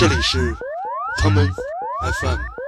这里是唐门 FM。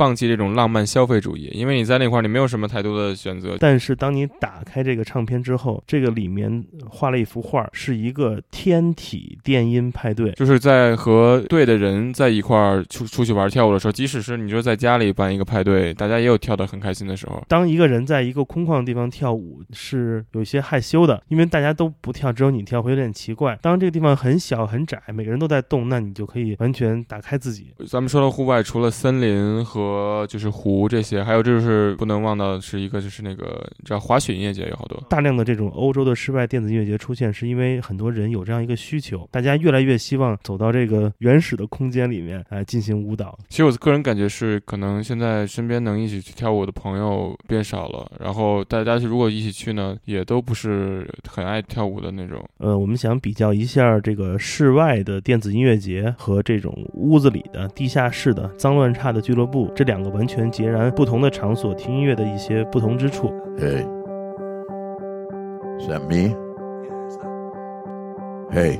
放弃这种浪漫消费主义，因为你在那块儿你没有什么太多的选择。但是当你打开这个唱片之后，这个里面画了一幅画，是一个天体电音派对，就是在和对的人在一块儿出出去玩跳舞的时候，即使是你说在家里办一个派对，大家也有跳得很开心的时候。当一个人在一个空旷的地方跳舞，是有些害羞的，因为大家都不跳，只有你跳，会有点奇怪。当这个地方很小很窄，每个人都在动，那你就可以完全打开自己。咱们说到户外，除了森林和和就是湖这些，还有就是不能忘到的是一个就是那个叫滑雪音乐节有好多大量的这种欧洲的室外电子音乐节出现，是因为很多人有这样一个需求，大家越来越希望走到这个原始的空间里面来进行舞蹈。其实我个人感觉是，可能现在身边能一起去跳舞的朋友变少了，然后大家如果一起去呢，也都不是很爱跳舞的那种。呃，我们想比较一下这个室外的电子音乐节和这种屋子里的地下室的脏乱差的俱乐部。这两个完全截然不同的场所听音乐的一些不同之处。Hey, is that me? Hey.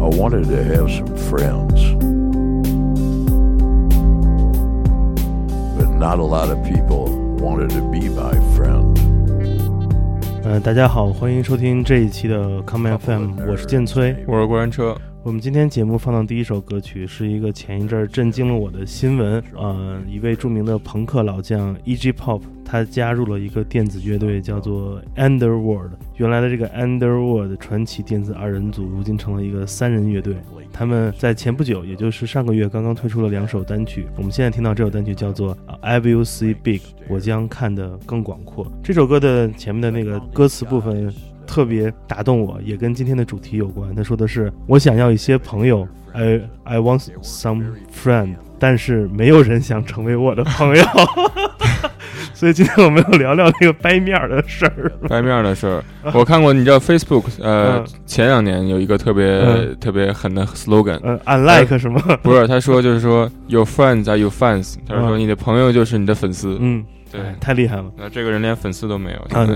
I wanted to have some friends. Not a lot of people wanted to be my friend。嗯，大家好，欢迎收听这一期的 Come FM，我是建崔，我是过山车。我们今天节目放到第一首歌曲是一个前一阵震惊了我的新闻，呃，一位著名的朋克老将 E.G. Pop，他加入了一个电子乐队，叫做 Underworld。原来的这个 Underworld 传奇电子二人组，如今成了一个三人乐队。他们在前不久，也就是上个月，刚刚推出了两首单曲。我们现在听到这首单曲叫做 I Will See Big，我将看得更广阔。这首歌的前面的那个歌词部分。特别打动我，也跟今天的主题有关。他说的是：“我想要一些朋友，I I want some friend，但是没有人想成为我的朋友。”所以今天我们要聊聊那个掰面的事儿。掰面的事儿，我看过。你知道 Facebook？呃，前两年有一个特别特别狠的 slogan，嗯，unlike 什么？不是，他说就是说，Your friends are your fans。他说你的朋友就是你的粉丝。嗯。对，太厉害了。那这个人连粉丝都没有。啊，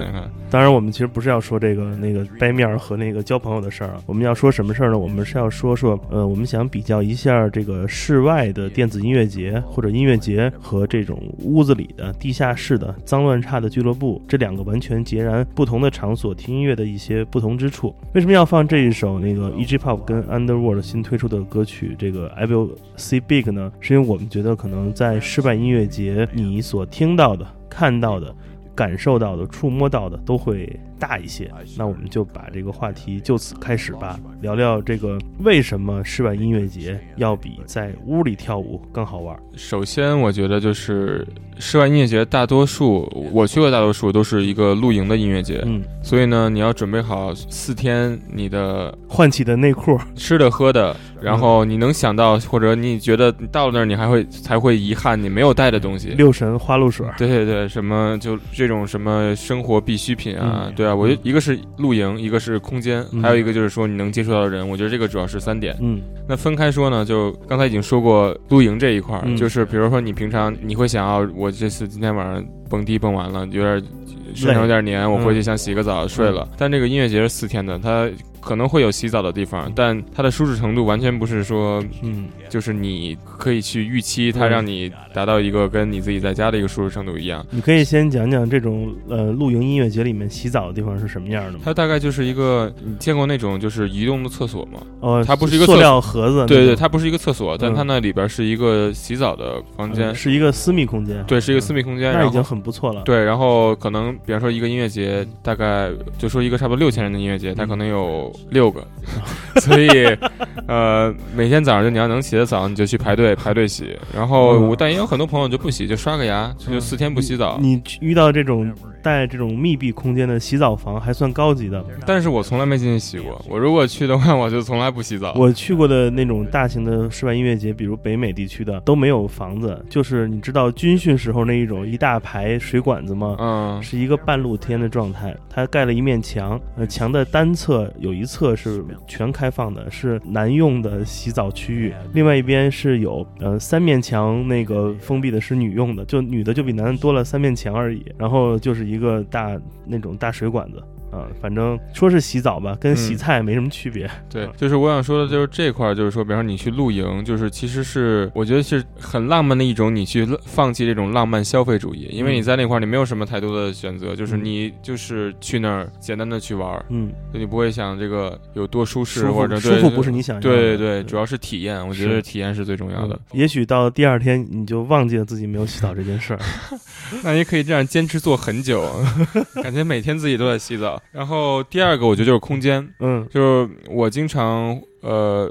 当然，我们其实不是要说这个那个掰面和那个交朋友的事儿啊。我们要说什么事儿呢？我们是要说说，呃，我们想比较一下这个室外的电子音乐节或者音乐节和这种屋子里的地下室的脏乱差的俱乐部这两个完全截然不同的场所听音乐的一些不同之处。为什么要放这一首那个 E.G. Pop 跟 Underworld 新推出的歌曲这个 I Will See Big 呢？是因为我们觉得可能在室外音乐节你所听到的。看到的、感受到的、触摸到的都会。大一些，那我们就把这个话题就此开始吧，聊聊这个为什么室外音乐节要比在屋里跳舞更好玩。首先，我觉得就是室外音乐节大多数我去过，大多数都是一个露营的音乐节，嗯，所以呢，你要准备好四天你的换洗的内裤、吃的喝的，然后你能想到或者你觉得到了那儿你还会才会遗憾你没有带的东西，六神花露水，对对对，什么就这种什么生活必需品啊，对啊。我觉得一个是露营，一个是空间，还有一个就是说你能接触到的人。我觉得这个主要是三点。嗯，那分开说呢，就刚才已经说过露营这一块儿，就是比如说你平常你会想要，我这次今天晚上蹦迪蹦完了，有点身上有点黏，我回去想洗个澡睡了。但这个音乐节是四天的，它。可能会有洗澡的地方，但它的舒适程度完全不是说，嗯，就是你可以去预期它让你达到一个跟你自己在家的一个舒适程度一样。你可以先讲讲这种呃露营音乐节里面洗澡的地方是什么样的吗？它大概就是一个你见过那种就是移动的厕所吗？哦，它不是一个塑料盒子。对对，它不是一个厕所，但它那里边是一个洗澡的房间，是一个私密空间。对，是一个私密空间，那已经很不错了。对，然后可能比方说一个音乐节，大概就说一个差不多六千人的音乐节，它可能有六个。所以，呃，每天早上就你要能洗的早，你就去排队排队洗。然后，但也有很多朋友就不洗，就刷个牙，就四天不洗澡。你遇到这种带这种密闭空间的洗澡房还算高级的。但是我从来没进去洗过。我如果去的话，我就从来不洗澡。我去过的那种大型的室外音乐节，比如北美地区的都没有房子，就是你知道军训时候那一种一大排水管子吗？嗯，是一个半露天的状态，它盖了一面墙，呃，墙的单侧有一侧是全开放的，是男用的洗澡区域，另外一边是有呃三面墙，那个封闭的是女用的，就女的就比男的多了三面墙而已，然后就是一一个大那种大水管子。啊，反正说是洗澡吧，跟洗菜没什么区别。对，就是我想说的，就是这块儿，就是说，比方说你去露营，就是其实是我觉得是很浪漫的一种，你去放弃这种浪漫消费主义，因为你在那块儿你没有什么太多的选择，就是你就是去那儿简单的去玩儿，嗯，你不会想这个有多舒适或者舒服不是你想要的，对对，主要是体验，我觉得体验是最重要的。也许到第二天你就忘记了自己没有洗澡这件事儿，那也可以这样坚持做很久，感觉每天自己都在洗澡，然后第。二个，我觉得就是空间，嗯，就是我经常，呃，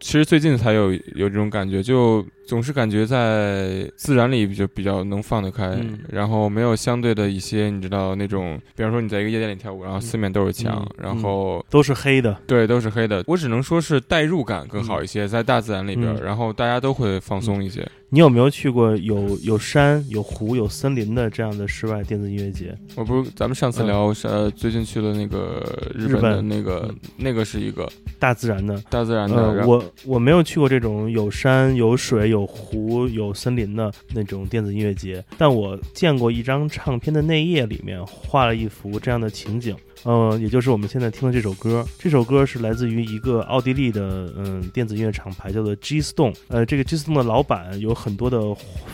其实最近才有有这种感觉，就。总是感觉在自然里就比较能放得开，然后没有相对的一些你知道那种，比方说你在一个夜店里跳舞，然后四面都是墙，然后都是黑的，对，都是黑的。我只能说是代入感更好一些，在大自然里边，然后大家都会放松一些。你有没有去过有有山、有湖、有森林的这样的室外电子音乐节？我不是咱们上次聊呃，最近去了那个日本的那个那个是一个大自然的，大自然的。我我没有去过这种有山有水有。有湖有森林的那种电子音乐节，但我见过一张唱片的内页，里面画了一幅这样的情景。呃，也就是我们现在听的这首歌，这首歌是来自于一个奥地利的嗯电子音乐厂牌，叫做 G Stone。呃，这个 G Stone 的老板有很多的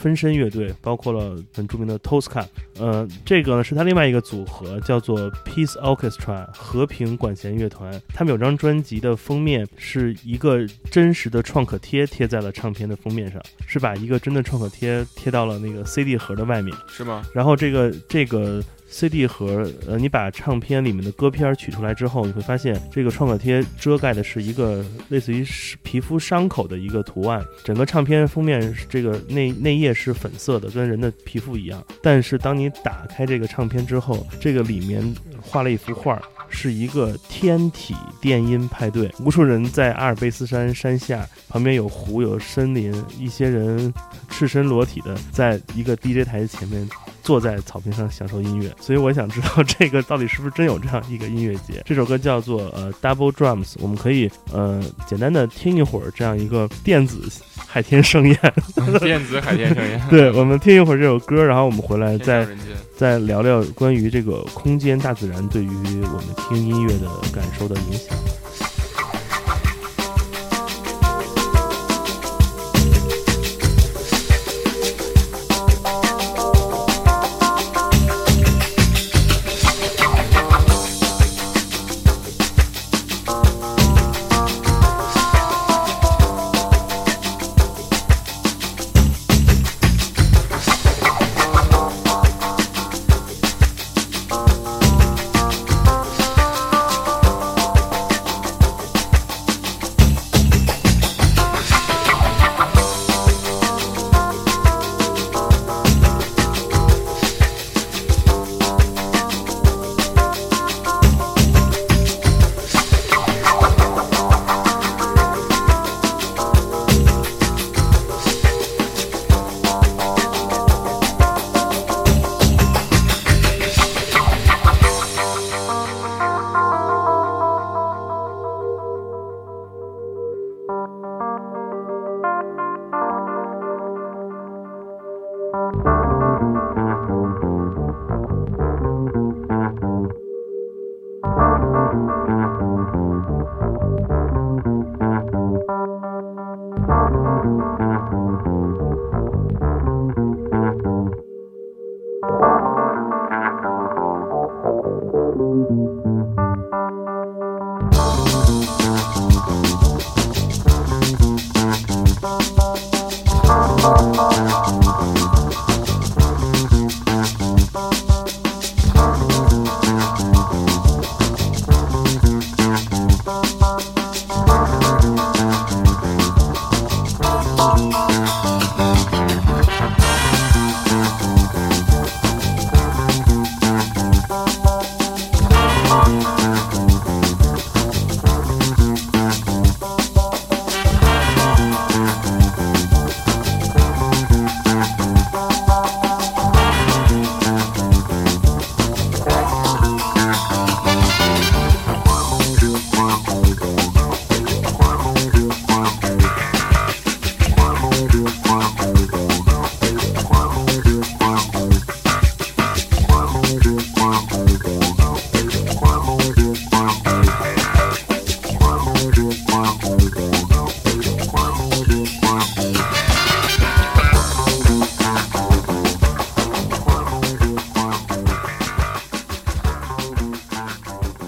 分身乐队，包括了很著名的 Tosca。呃，这个呢是他另外一个组合，叫做 Peace Orchestra 和平管弦乐团。他们有张专辑的封面是一个真实的创可贴贴在了唱片的封面上，是把一个真的创可贴贴到了那个 CD 盒的外面，是吗？然后这个这个。CD 盒，呃，你把唱片里面的歌片取出来之后，你会发现这个创可贴遮盖的是一个类似于皮肤伤口的一个图案。整个唱片封面这个内内页是粉色的，跟人的皮肤一样。但是当你打开这个唱片之后，这个里面画了一幅画，是一个天体电音派对，无数人在阿尔卑斯山山下，旁边有湖有森林，一些人赤身裸体的在一个 DJ 台前面。坐在草坪上享受音乐，所以我想知道这个到底是不是真有这样一个音乐节？这首歌叫做呃 Double Drums，我们可以呃简单的听一会儿这样一个电子海天盛宴，电子海天盛宴。对，我们听一会儿这首歌，然后我们回来再再聊聊关于这个空间大自然对于我们听音乐的感受的影响。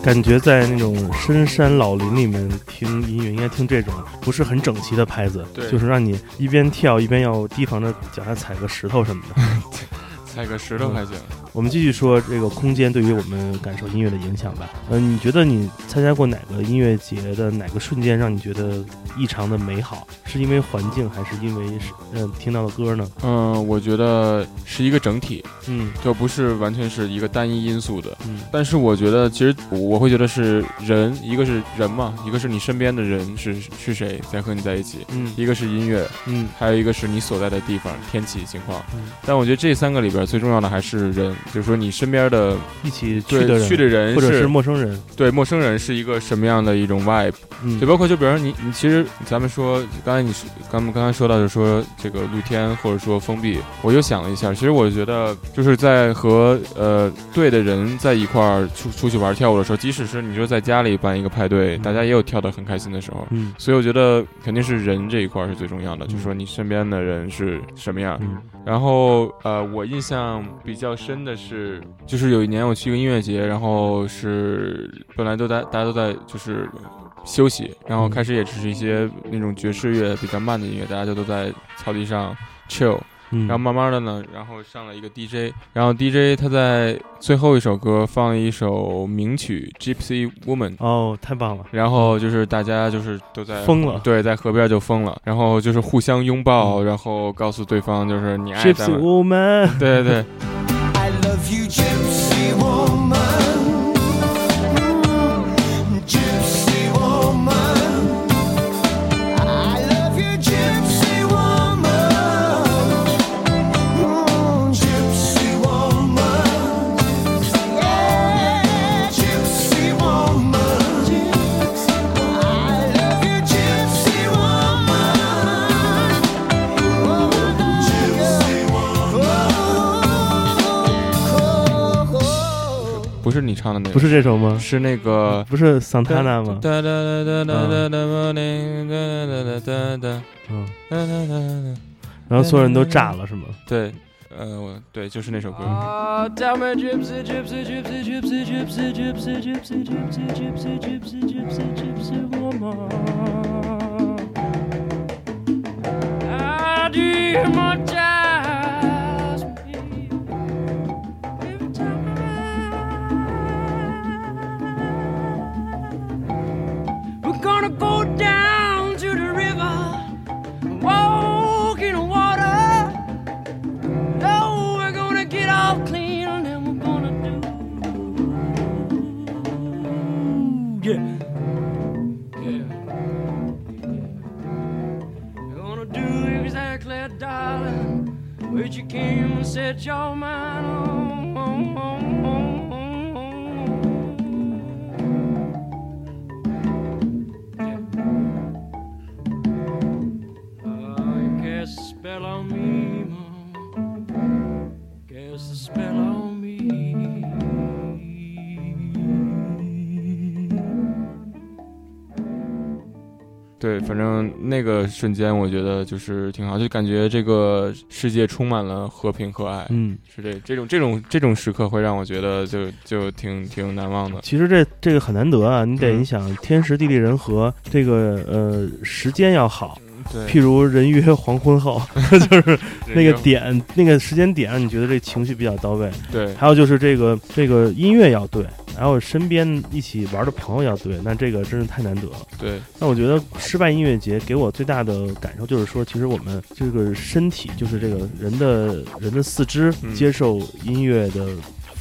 感觉在那种深山老林里面听音乐，应该听这种不是很整齐的拍子，就是让你一边跳一边要提防着脚下踩个石头什么的。踩个石头还行。我们继续说这个空间对于我们感受音乐的影响吧。嗯、你觉得你参加过哪个音乐节的哪个瞬间让你觉得异常的美好？是因为环境，还是因为是嗯、听到的歌呢？嗯，我觉得是一个整体，嗯就不是完全是一个单一因素的。嗯但是我觉得，其实我会觉得是人，一个是人嘛，一个是你身边的人是是谁在和你在一起，嗯一个是音乐，嗯还有一个是你所在的地方、天气情况。嗯，但我觉得这三个里边最重要的还是人，就是说你身边的一起去对的人，去的人或者是陌生人。对陌生人是一个什么样的一种 vibe，嗯就包括就比如说你你其实咱们说刚才你说刚刚才说到就是说这个露天或者说封闭，我又想了一下，其实我觉得就是在和呃对的人在一块儿出出去玩跳舞的时候，即使是你说在家里办一个派对，嗯大家也有跳得很开心的时候。嗯所以我觉得肯定是人这一块儿是最重要的，嗯就是说你身边的人是什么样。嗯然后呃，我印象比较深的是，就是有一年我去一个音乐节，然后是本来都在大家都在就是休息，然后开始也只是一些那种爵士乐比较慢的音乐，大家就都在草地上 chill。嗯，然后慢慢的呢，然后上了一个 DJ，然后 DJ 他在最后一首歌放了一首名曲《Gypsy Woman》。哦，太棒了，然后就是大家就是都在疯了。对，在河边就疯了，然后就是互相拥抱，然后告诉对方就是你爱咱 Gypsy 们，Woman，对对对 love you, gypsy woman. 唱的那个，不是这首吗？是那个不是桑塔纳吗？哒哒哒哒哒哒哒 morning，哒哒哒哒哒嗯，哒哒哒哒，然后所有人都炸了是吗？对，呃，我对，就是那首歌。Oh, We're gonna go down to the river, walk in the water. No, we're gonna get all clean and then we're gonna do. Yeah. Darling, what you came and set your mind on. Spell on me, mom. Cast a spell on me. 对，反正那个瞬间我觉得就是挺好，就感觉这个世界充满了和平和爱，嗯，是这这种这种这种时刻会让我觉得就就挺挺难忘的。其实这这个很难得啊，你得嗯你想天时地利人和，这个呃时间要好，对，譬如人约黄昏后，就是那个点那个时间点让你觉得这情绪比较到位。对还有就是这个这个音乐要对，还有身边一起玩的朋友要对，那这个真是太难得了。对那我觉得失败音乐节给我最大的感受就是说，其实我们这个身体，就是这个人的人的四肢嗯接受音乐的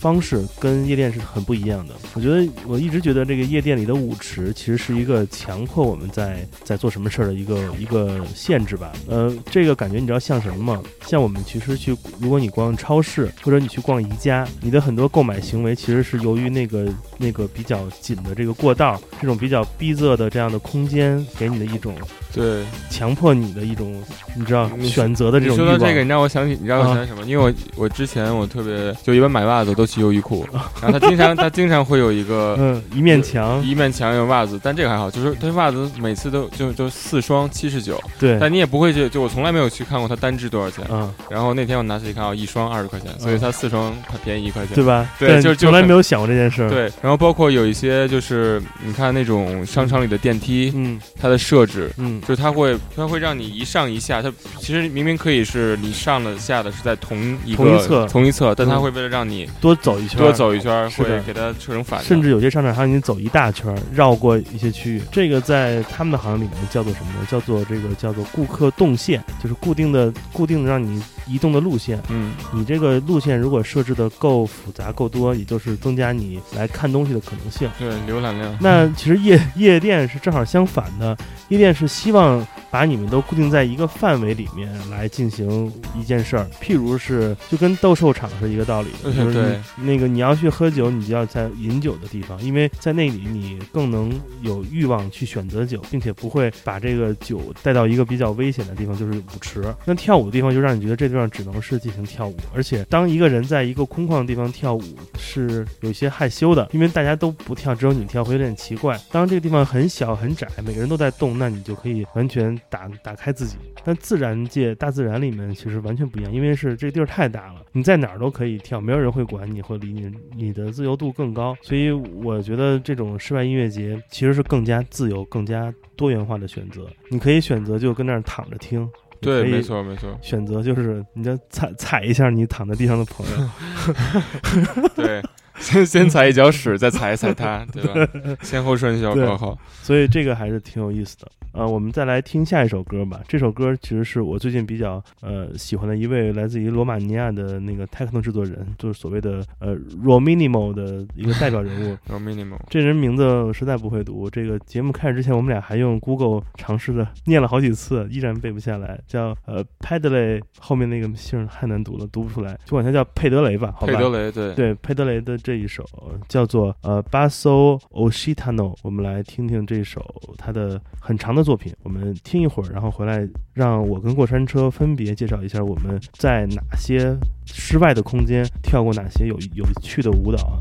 方式跟夜店是很不一样的。我觉得我一直觉得这个夜店里的舞池其实是一个强迫我们在在做什么事儿的一个一个限制吧。呃，这个感觉你知道像什么吗？像我们其实去，如果你逛超市或者你去逛宜家，你的很多购买行为其实是由于那个那个比较紧的这个过道，这种比较逼仄的这样的空间给你的一种对，强迫你的一种，你知道你选择的这种。说到这个，你让我想起，你让我啊想起什么？因为我我之前我特别就一般买袜子都去优衣库，然后他经常他经常会有一个 嗯，一面墙，一面墙有袜子，但这个还好，就是他袜子每次都就就四双七十九，对，但你也不会去，就我从来没有去看过它单只多少钱。嗯，然后那天我拿起一看，哦，一双二十块钱，所以它四双它便宜一块钱。对吧？对就从来没有想过这件事。，对，然后包括有一些就是你看那种商场里的电梯，嗯它的设置。嗯，就是它会，它会让你一上一下，它其实明明可以是你上的下的是在同一个同一侧同一侧，但它嗯会为了让你多走一圈，多走一圈会给它设成反的。甚至有些商场还让你走一大圈，绕过一些区域。这个在他们的行业里面叫做什么呢？叫做这个叫做顾客动线，就是固定的固定的让你移动的路线。嗯，你这个路线如果设置的够复杂、够多，也就是增加你来看东西的可能性。对，浏览量。那其实夜夜店是正好相反的，夜店是希望把你们都固定在一个范围里面来进行一件事儿，譬如是就跟斗兽场是一个道理的，就是你那个你要去喝酒，你就要在饮酒的地方，因为在那里你更能有欲望去选择酒，并且不会把这个酒带到一个比较危险的地方，就是舞池。那跳舞的地方就让你觉得这地方只能是进行跳舞，而且当一个人在一个空旷的地方跳舞是有些害羞的，因为大家都不跳，只有你跳会有点奇怪。当这个地方很小很窄，每个人都在动，那你就可以完全打打开自己。但自然界、大自然里面其实完全不一样，因为是这个地儿太大了，你在哪儿都可以跳，没有人会管你或理你，你的自由度更高。所以我觉得这种室外音乐节其实是更加自由、更加多元化的选择。你可以选择就跟那儿躺着听，对，没错没错，选择就是你就踩踩一下你躺在地上的朋友，对，先 先踩一脚屎，再踩一踩它，对吧？先后顺序要搞好。所以这个还是挺有意思的。呃，我们再来听下一首歌吧。这首歌其实是我最近比较呃喜欢的一位来自于罗马尼亚的那个 techno 制作人，就是所谓的呃 Rominimo 的一个代表人物。然后 minimal，这人名字我实在不会读。这个节目开始之前，我们俩还用 Google 尝试的 念了好几次，依然背不下来。叫呃 Padley 后面那个姓太难读了，读不出来，就管他叫佩德雷吧，好吧。佩德雷，对，对佩德雷的这一首叫做呃 Basso Oshitano，我们来听听这首他的很长的作品。我们听一会儿，然后回来让我跟过山车分别介绍一下我们在哪些室外的空间跳过哪些有有趣的舞蹈啊。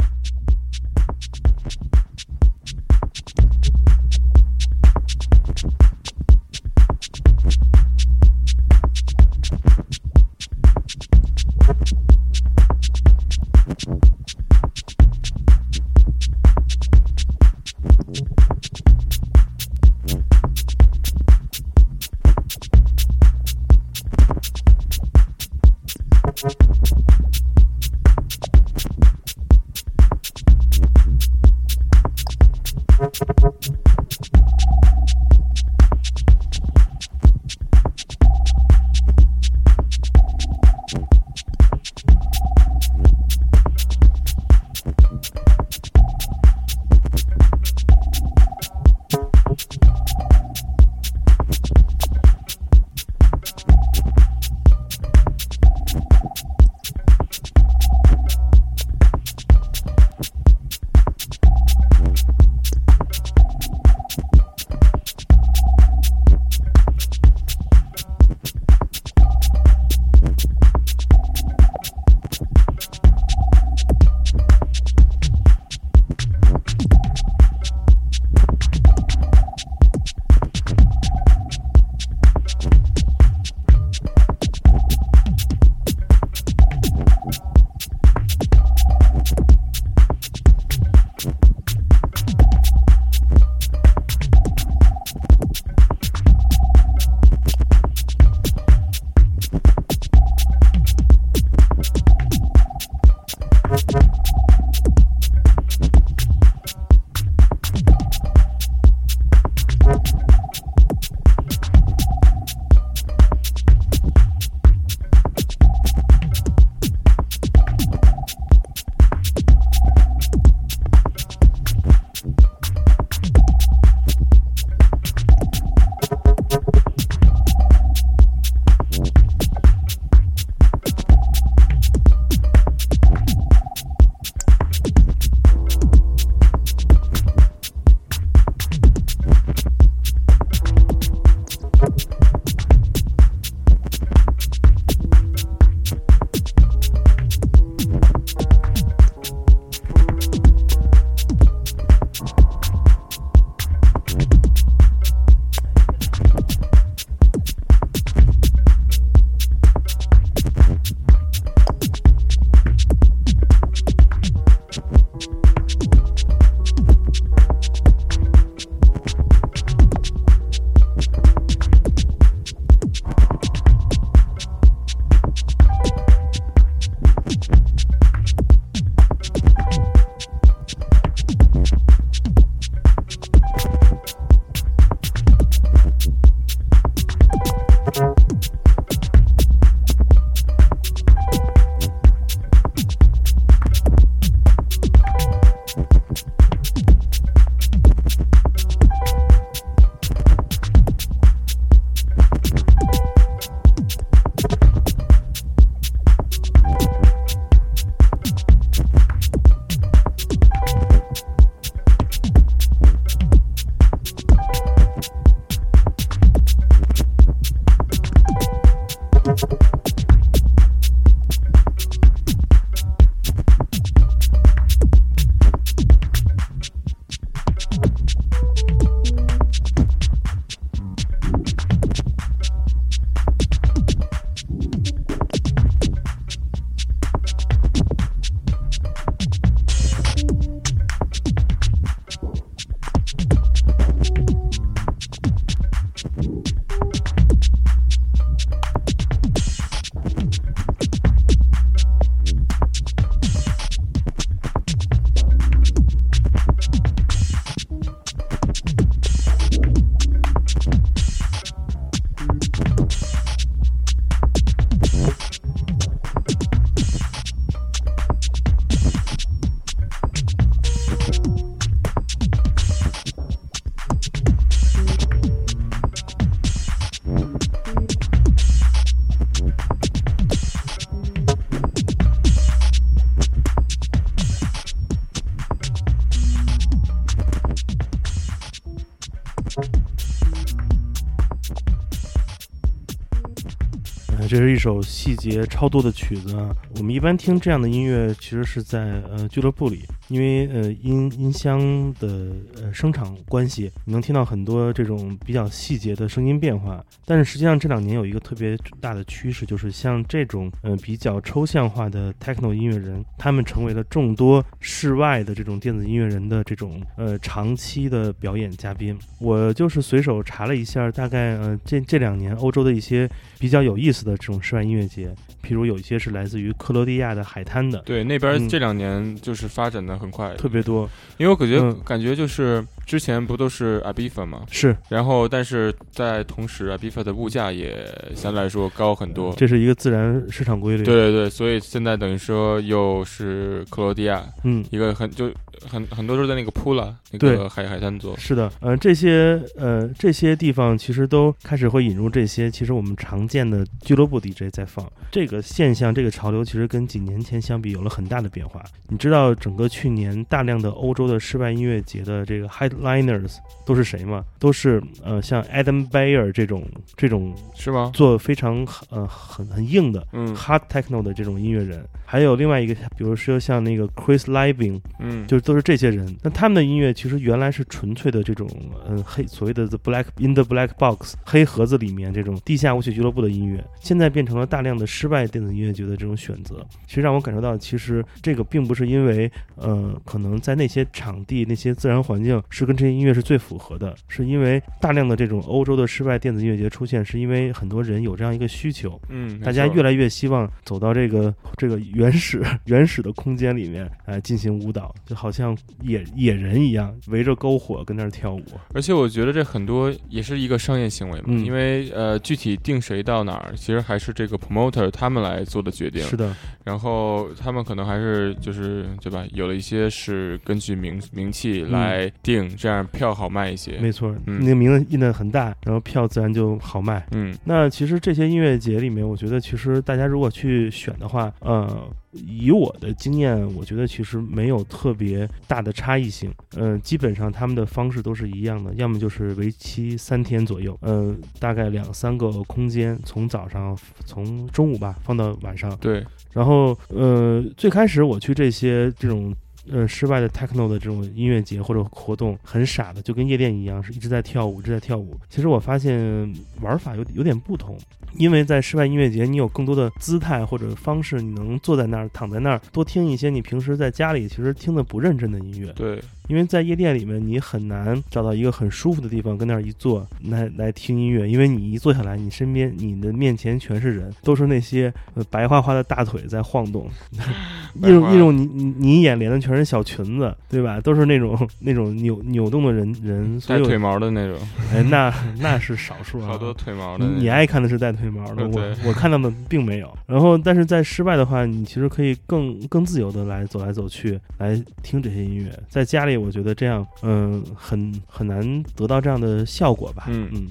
这是一首细节超多的曲子啊。我们一般听这样的音乐，其实是在呃俱乐部里，因为呃音音箱的呃声场关系，你能听到很多这种比较细节的声音变化。但是实际上这两年有一个特别大的趋势，就是像这种呃比较抽象化的 techno 音乐人，他们成为了众多室外的这种电子音乐人的这种呃长期的表演嘉宾。我就是随手查了一下，大概呃这这两年欧洲的一些比较有意思的这种室外音乐节，譬如有一些是来自于克罗地亚的海滩的，对，那边嗯这两年就是发展的很快，特别多。因为我感觉、嗯感觉就是之前不都是 Abifa 吗，是，然后但是在同时 Abifa 的物价也相对来说高很多。这是一个自然市场规律。对，对对，所以现在等于说又是克罗地亚嗯，一个很就很很多都是在那个普拉那个海海滩做。是的，呃，这些呃这些地方其实都开始会引入这些其实我们常见的俱乐部 DJ 在放。这个现象，这个潮流其实跟几年前相比有了很大的变化。你知道整个去年大量的欧洲的室外音乐节的这个 headliners 都是谁吗？都是呃像 Adam Bayer 这种这种是吗？做非常呃很很硬的嗯 hard techno 的这种音乐人，还有另外一个，比如说像那个 Chris Liebing，嗯，就都是这些人。那他们的音乐其实原来是纯粹的这种嗯黑所谓的 the black in the black box 黑盒子里面这种地下舞曲俱乐部的音乐，现在变成了大量的失败电子音乐节的这种选择。其实让我感受到，其实这个并不是因为呃可能在那些场地那些自然环境是跟这些音乐是最符合的，是因为大量的这种欧洲的室外电子音乐节出现，是因为很多人有这样一个需求。嗯，大家越来越希望走到这个这个原始原始的空间里面来进行舞蹈，就好像野野人一样，围着篝火跟那儿跳舞。而且我觉得这很多也是一个商业行为嘛，嗯因为呃具体定谁到哪儿，其实还是这个 promoter 他们来做的决定。是的，然后他们可能还是就是对吧？有了一些是根据名名气来定，这样票好卖一些。没错，嗯那个名字印的很大，然后票自然就好卖。嗯那其实这些音乐节里面，我觉得其实大家如果去选的话，呃，以我的经验，我觉得其实没有特别大的差异性。嗯、基本上他们的方式都是一样的，要么就是为期三天左右，呃，大概两三个空间，从早上从中午吧放到晚上。对，然后呃，最开始我去这些这种。呃，室外的 techno 的这种音乐节或者活动很傻的，就跟夜店一样，是一直在跳舞，一直在跳舞。其实我发现玩法有有点不同，因为在室外音乐节，你有更多的姿态或者方式，你能坐在那儿、躺在那儿，多听一些你平时在家里其实听的不认真的音乐。对，因为在夜店里面，你很难找到一个很舒服的地方跟那儿一坐来来听音乐，因为你一坐下来，你身边、你的面前全是人，都是那些呃白花花的大腿在晃动，一一种你你你眼帘的全是小裙子，对吧？都是那种 那种扭扭动的人人，带腿毛的那种，哎，那那是少数啊，好多腿毛的你。你爱看的是带腿毛的，我我看到的并没有。然后，但是在室外的话，你其实可以更更自由的来走来走去，来听这些音乐。在家里，我觉得这样，嗯，很很难得到这样的效果吧。嗯嗯。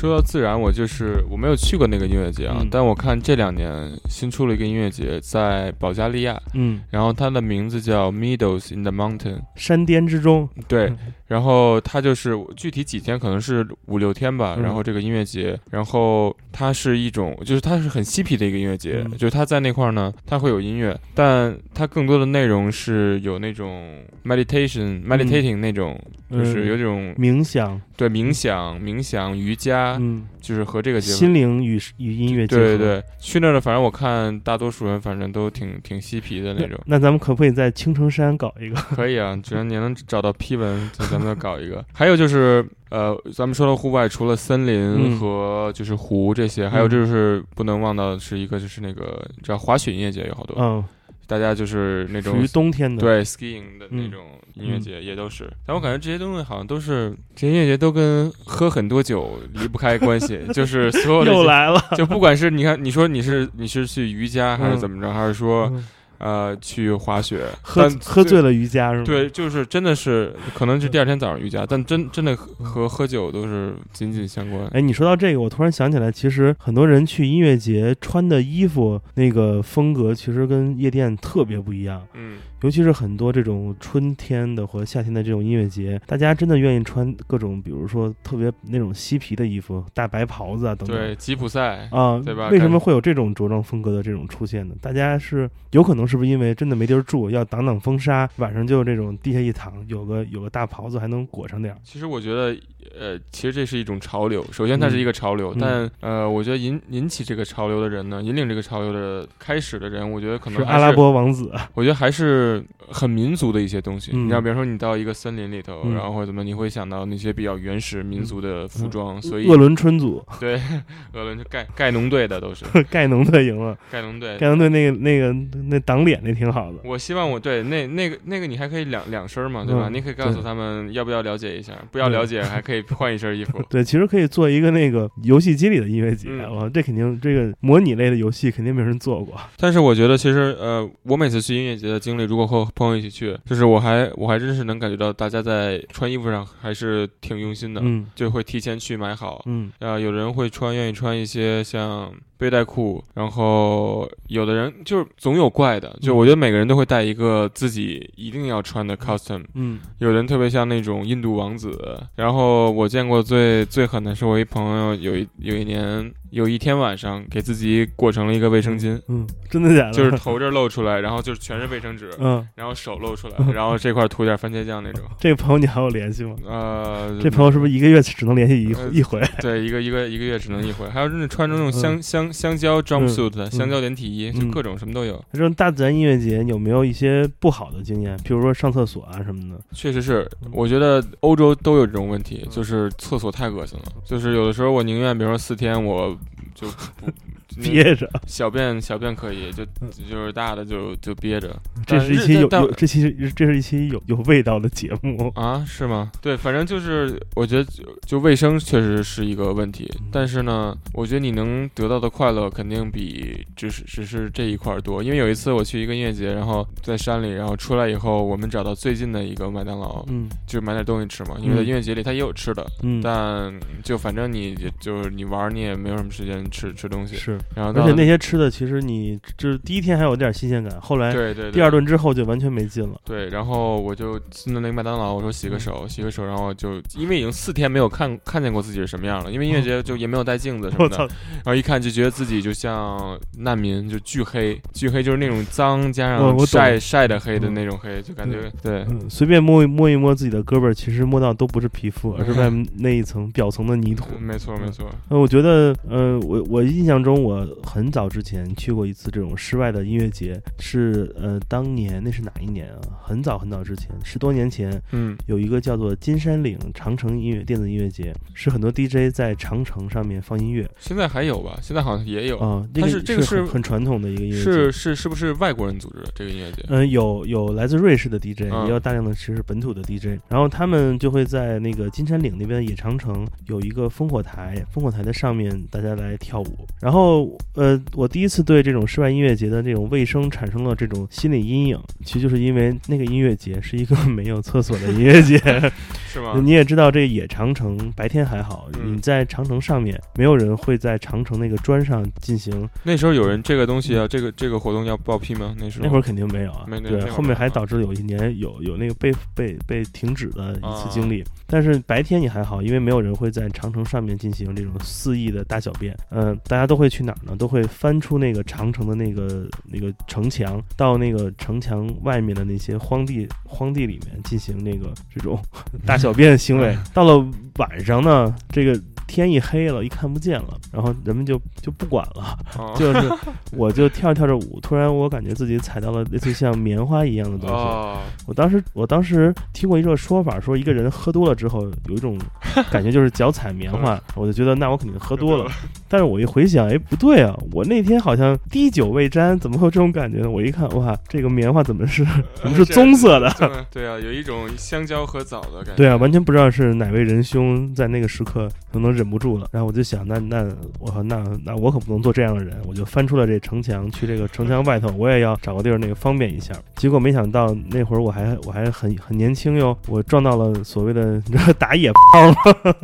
说到自然，我就是我没有去过那个音乐节啊，嗯。但我看这两年新出了一个音乐节，在保加利亚，嗯，然后它的名字叫 Meadows in the Mountain，山巅之中，对，然后它就是具体几天，可能是五六天吧。嗯然后这个音乐节，然后它是一种，就是它是很嬉皮的一个音乐节，嗯就是它在那块儿呢，它会有音乐，但它更多的内容是有那种 meditation、meditating 那种，就是有嗯这种冥想，对冥想、冥想、瑜伽，嗯，就是和这个结合。心灵与与音乐结合。对对对，去那儿的，反正我看大多数人反正都挺挺嬉皮的那种。那咱们可不可以在青城山搞一个？可以啊，只要你能找到批文，就咱们就搞一个。还有就是，呃，咱们说到户外，除了森林嗯和就是湖这些，还有就是不能忘到的是一个就是那个，你知道滑雪音乐节有好多，嗯，大家就是那种属于冬天的。，对 skiing 的那种音乐节也都是。但我感觉这些东西好像都是这些音乐节都跟喝很多酒离不开关系，就是所有的又来了。就不管是你看，你说你是你是去瑜伽还是嗯怎么着，还是说嗯呃去滑雪，喝喝醉了瑜伽是吗？对，就是真的是，可能是第二天早上瑜伽，但真真的和和喝酒都是紧紧相关。哎，你说到这个，我突然想起来，其实很多人去音乐节穿的衣服那个风格，其实跟夜店特别不一样。嗯，尤其是很多这种春天的和夏天的这种音乐节，大家真的愿意穿各种，比如说特别那种嬉皮的衣服，大白袍子啊等等。对，吉普赛，啊，对吧为什么会有这种着装风格的这种出现呢？大家是有可能是不是因为真的没地儿住，要挡挡风沙，晚上就这种地下一躺，有个有个大袍子还能裹上点儿。其实我觉得，呃，其实这是一种潮流。首先，它是一个潮流，嗯但呃，我觉得引引起这个潮流的人呢，引领这个潮流的开始的人，我觉得可是能还阿拉伯王子，我觉得还是很民族的一些东西。嗯你要比如说，你到一个森林里头，嗯然后或者怎么，你会想到那些比较原始民族的服装，所以鄂伦春族，对，鄂伦是盖盖农队的都是 盖农队赢了，盖农队盖。农队那个那个那挡脸那挺好的。我希望我对那那个那个你还可以两两身嘛，对吧？嗯你可以告诉他们要不要了解一下，不要了解还可以换一身衣服。对，其实可以做一个那个游戏机里的音乐节，这肯定这个模拟类的游戏肯定没有人做过。但是我觉得其实呃，我每次去音乐节的经历，如果和朋友一起去，就是我还我还真是能感觉到大家在穿衣服上还是挺用心的，嗯就会提前去买好。嗯啊、有人会穿，愿意穿一些像背带裤，然后有的人就是总有怪的，就嗯我觉得每个人都会带一个自己一定要穿的 costume，嗯有人特别像那种印度王子，然后我见过最最狠的是我一朋友有一有一年有一天晚上给自己裹成了一个卫生巾，嗯，真的假的？就是头这儿露出来，然后就是全是卫生纸，嗯，然后手露出来，然后这块涂点番茄酱那种。这个朋友你还有联系吗？呃，这朋友是不是一个月只能联系一呃一回？对，一个一个一个月只能一回，还有就是穿着那种香、香香蕉 jumpsuit 的、香蕉连体衣，就嗯各种什么都有。这种大自然音乐节有没有一些不好的经验？比如说上厕所啊什么的？确实是，我觉得欧洲都有这种问题，就是厕所太恶心了。就是有的时候我宁愿，比如说四天，我就不憋着，小便小便可以，就嗯就是大的就就憋着。这是一期有有这期是这是一期有有味道的节目。啊，是吗？对，反正就是我觉得就就卫生确实是一个问题，但是呢，我觉得你能得到的快乐肯定比只是只是这一块儿多。因为有一次我去一个音乐节，然后在山里，然后出来以后，我们找到最近的一个麦当劳，嗯就是买点东西吃嘛，因为在嗯音乐节里它也有吃的。嗯，但就反正你就是你玩你也没有什么时间吃吃东西，是，然后而且那些吃的其实你就是第一天还有点新鲜感，后来对对对第二顿之后就完全没劲了。对，然后我就进了那个麦当劳，我说洗个嗯手，洗个手，然后就因为已经四天没有看看见过自己是什么样了，因为音乐节就也没有带镜子 什么的，然后一看就觉得自己就像难民，就巨黑，巨黑就是那种脏加上晒晒的黑的嗯那种黑，就感觉对。嗯，随便摸一摸一摸自己的胳膊，其实摸到都不是皮肤，而是外 面那一层表层的泥土。没错没错，呃，我觉得，呃，我我印象中，我很早之前去过一次这种室外的音乐节，是呃，当年那是哪一年啊？很早很早之前，十多年前，嗯有一个叫做金山岭长城音乐电子音乐节，是很多 DJ 在长城上面放音乐现在还有吧？现在好像也有，啊，那它是这个是很很传统的一个音乐节，是是是不是外国人组织的这个音乐节？嗯，有有来自瑞士的 DJ，、嗯也有大量的其实本土的 DJ，然后他们就会在那个金山岭那边的野长城有一个烽火台，烽火台的上面大家来跳舞。然后后呃，我第一次对这种室外音乐节的这种卫生产生了这种心理阴影，其实就是因为那个音乐节是一个没有厕所的音乐节。是吗？你也知道，这野长城白天还好，嗯你在长城上面，没有人会在长城那个砖上进行。那时候有人这个东西啊，这个这个活动要报批吗？那时候那会儿肯定没有啊，对，后面还导致有一年有有那个被被被停止的一次经啊历。但是白天你还好，因为没有人会在长城上面进行这种肆意的大小便。嗯、大家都会去哪儿呢？都会翻出那个长城的那个那个城墙，到那个城墙外面的那些荒地荒地里面进行那个这种 大小便行为。到了晚上呢，这个天一黑了，一看不见了，然后人们就就不管了。啊就是我就跳着跳着舞，突然我感觉自己踩到了类似像棉花一样的东西。哦，我当时我当时听过一个说法，说一个人喝多了之后有一种 感觉就是脚踩棉花，我就觉得那我肯定喝多了。但是我一回想，哎，不对啊，我那天好像滴酒未沾，怎么会有这种感觉呢？我一看，哇，这个棉花怎么是怎么是棕色的？对啊，有一种香蕉和枣的感觉。对啊，完全不知道是哪位仁兄在那个时刻可能忍不住了，然后我就想，那那我靠，那那我可不能做这样的人，我就翻出了这城墙，去这个城墙外头，我也要找个地儿那个方便一下。结果没想到那会儿我还我还很很年轻哟，我撞到了所谓的 打野炮了，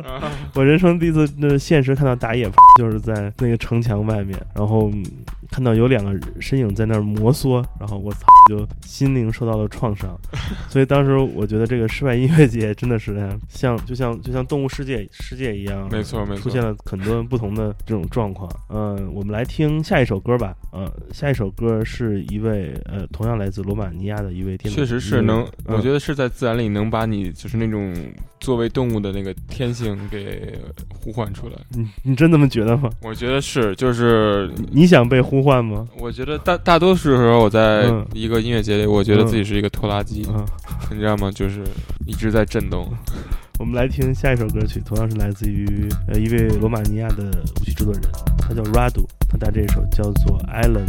啊，我人生第一次那现实看到打野炮，就是在那个城墙外面，然后嗯看到有两个身影在那儿摩挲，然后我操，就心灵受到了创伤。所以当时我觉得这个室外音乐节真的是像就像就像动物世界世界一样，没错没错出现了很多不同的这种状况。嗯，我们来听下一首歌吧。嗯，下一首歌是一位呃同样来自罗马尼亚的一位电子确实是能，我觉得得是在自然里能把你就是那种作为动物的那个天性给呼唤出来。你你真这么觉得吗？我觉得是，就是你想被呼唤吗？我觉得大大多数时候我在嗯一个音乐节里，我觉得自己是一个拖拉机，嗯，你知道吗？就是一直在震动。我们来听下一首歌曲，同样是来自于呃一位罗马尼亚的舞曲制作人，他叫 Radu，他带这首叫做《。Island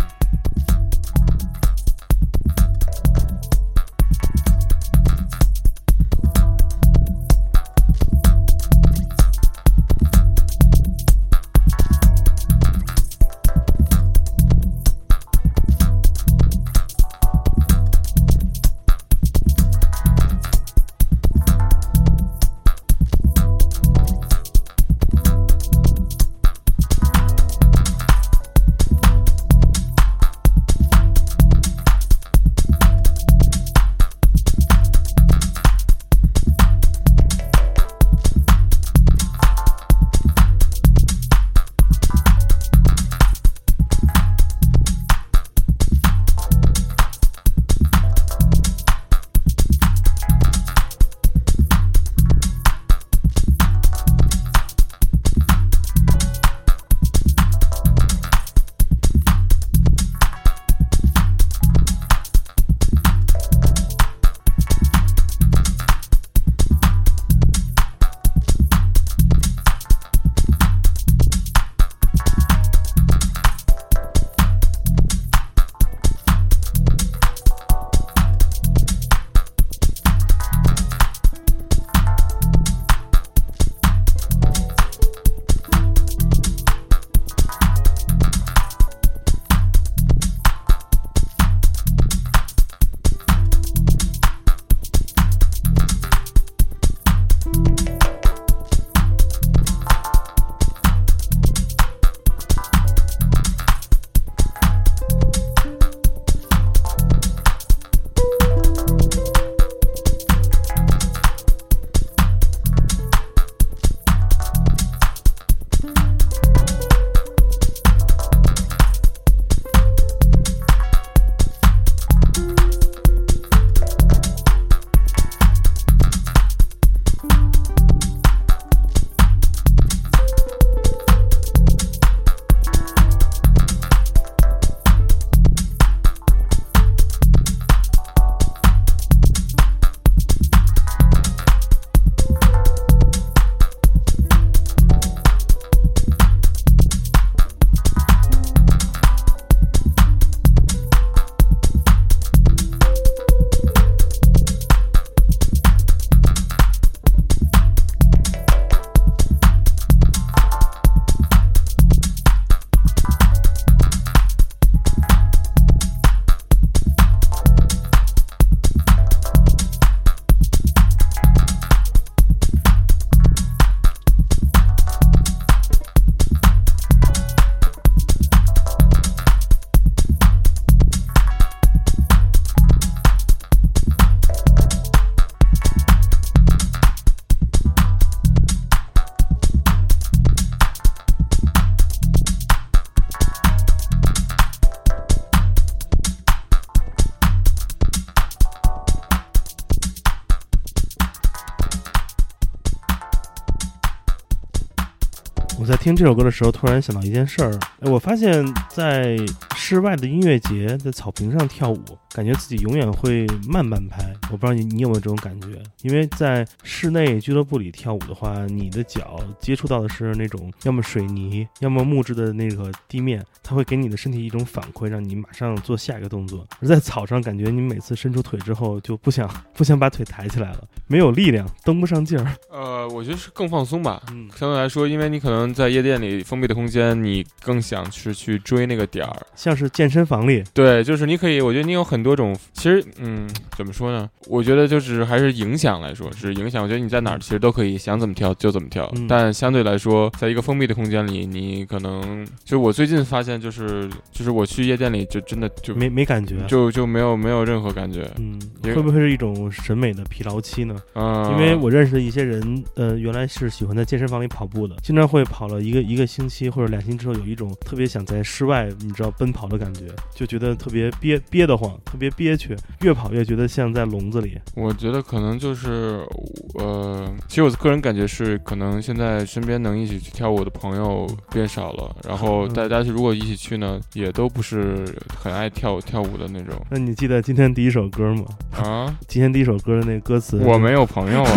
听这首歌的时候，突然想到一件事儿，我发现，在室外的音乐节，在草坪上跳舞，感觉自己永远会慢半拍。我不知道你你有没有这种感觉？因为在室内俱乐部里跳舞的话，你的脚接触到的是那种要么水泥，要么木质的那个地面，它会给你的身体一种反馈，让你马上做下一个动作。而在草上，感觉你每次伸出腿之后，就不想 不想把腿抬起来了，没有力量，蹬不上劲儿。呃，我觉得是更放松吧。嗯，相对来说，因为你可能在夜店里封闭的空间，你更想是去追那个点儿。像是健身房里，对，就是你可以，我觉得你有很多种。其实，嗯，怎么说呢？我觉得就是还是影响来说，是影响。我觉得你在哪儿其实都可以想怎么跳就怎么跳，嗯但相对来说，在一个封闭的空间里，你可能就我最近发现，就是就是我去夜店里就真的就没没感觉。就就没有没有任何感觉。嗯，会不会是一种审美的疲劳期呢？嗯，因为我认识的一些人，呃，原来是喜欢在健身房里跑步的，经常会跑了一个一个星期或者两星期之后，有一种特别想在室外，你知道奔跑的感觉，就觉得特别憋憋得慌，特别憋屈，越跑越觉得像在笼子里。我觉得可能就是，呃，其实我个人感觉是，可能现在身边能一起去跳舞的朋友变少了，然后嗯大家如果一起去呢，也都不是很爱跳跳舞的那种那你记得今天第一首歌吗？啊。今天第一首歌的那个歌词，我没有朋友啊，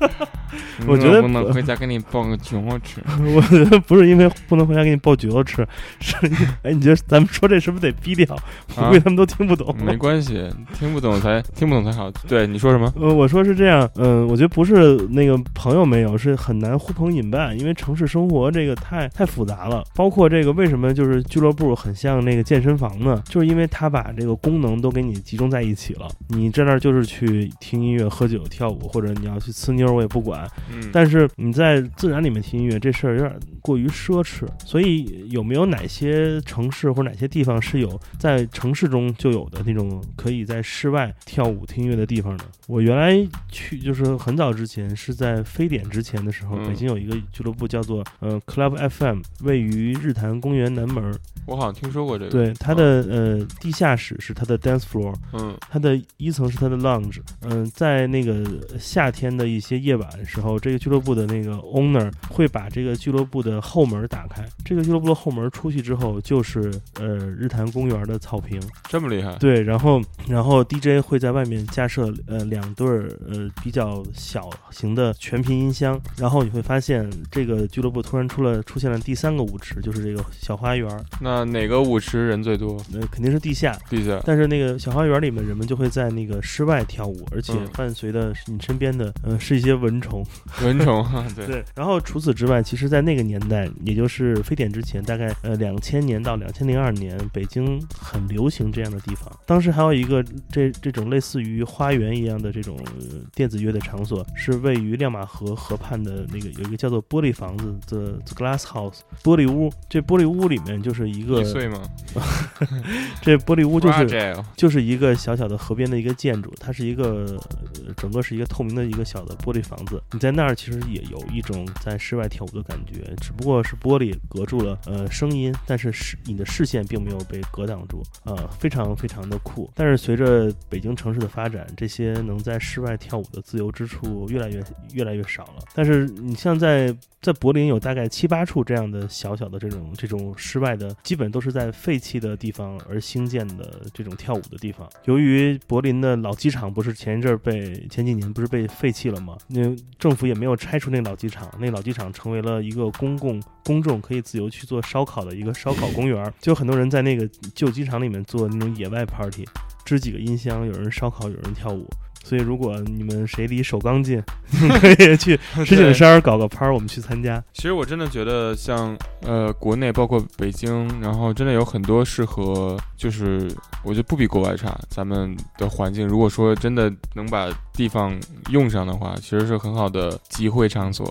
我觉得不能回家给你抱个橘子吃？我觉得不是因为不能回家给你抱橘子吃，是哎，你觉得咱们说这是不是得逼掉？我估计他们都听不懂。没关系，听不懂才听不懂才好。对，你说什么？呃，我说是这样，嗯、我觉得不是那个朋友没有，是很难呼朋引伴，因为城市生活这个太太复杂了。包括这个为什么就是俱乐部很像那个健身房呢？就是因为它把这个功能都给你集中在一起了。你在那儿就是去听音乐、喝酒、跳舞，或者你要去呲妞，我也不管。嗯，但是你在自然里面听音乐这事儿有点过于奢侈，所以有没有哪些城市或者哪些地方是有在城市中就有的那种可以在室外跳舞听音乐的地方呢？我原来去就是很早之前是在非典之前的时候，嗯北京有一个俱乐部叫做呃 Club FM，位于日坛公园南门。我好像听说过这个。对，它的呃地下室是它的 dance floor，嗯它的一层是它的 lounge，嗯、在那个夏天的一些夜晚的时候，这个俱乐部的那个 owner 会把这个俱乐部的后门打开，这个俱乐部的后门出去之后就是呃日坛公园的草坪，这么厉害。对，然后然后 DJ 会在外面架设呃两对儿呃比较小型的全频音箱，然后你会发现这个俱乐部突然出了出现了第三个舞池，就是这个小花园，那哪个舞池人最多？呃肯定是地下，地下。但是那个小花园里面，人们就会在那个室外跳舞，而且嗯伴随的是你身边的，呃，是一些蚊虫。蚊虫啊，对。对。然后除此之外，其实，在那个年代，也就是非典之前，大概呃两千年到两千零二年，北京很流行这样的地方。当时还有一个这这种类似于花园一样的这种、呃电子乐的场所，是位于亮马河河畔的那个有一个叫做玻璃房子的 The Glass House 玻璃屋。这玻璃屋里面就是一个一，岁吗？这玻璃屋就是就是一个小小的河边的一个建筑，它是一个、呃整个是一个透明的一个小的玻璃房子。你在那儿其实也有一种在室外跳舞的感觉，只不过是玻璃隔住了呃声音，但是视你的视线并没有被隔挡住，呃，非常非常的酷。但是随着北京城市的发展，这些能在室外跳舞的自由之处越来越越来越少了。但是你像在在柏林有大概七八处这样的小小的这种这种室外的，基本都是在废弃的地方而兴建的这种跳舞的地方。由于柏林的老机场不是前一阵儿被前几年不是被废弃了吗？那政府也没有拆除那个老机场，那老机场成为了一个公共公众可以自由去做烧烤的一个烧烤公园儿，就很多人在那个旧机场里面做那种野外 party，支几个音箱，有人烧烤，有人跳舞。所以，如果你们谁离首钢近，可以去石景山搞个趴儿，我们去参加。其实我真的觉得像呃国内包括北京，然后真的有很多适合，就是我觉得不比国外差。咱们的环境，如果说真的能把地方用上的话，其实是很好的集会场所，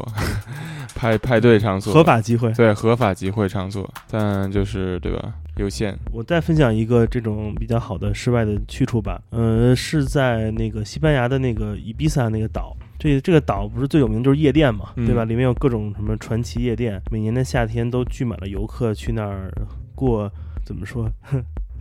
派派对场所，合法集会。对合法集会场所，但就是对吧？有限。我再分享一个这种比较好的室外的去处吧，呃，是在那个西班牙的那个伊比萨那个岛。这这个岛不是最有名就是夜店嘛，嗯对吧？里面有各种什么传奇夜店，每年的夏天都聚满了游客去那儿过，怎么说？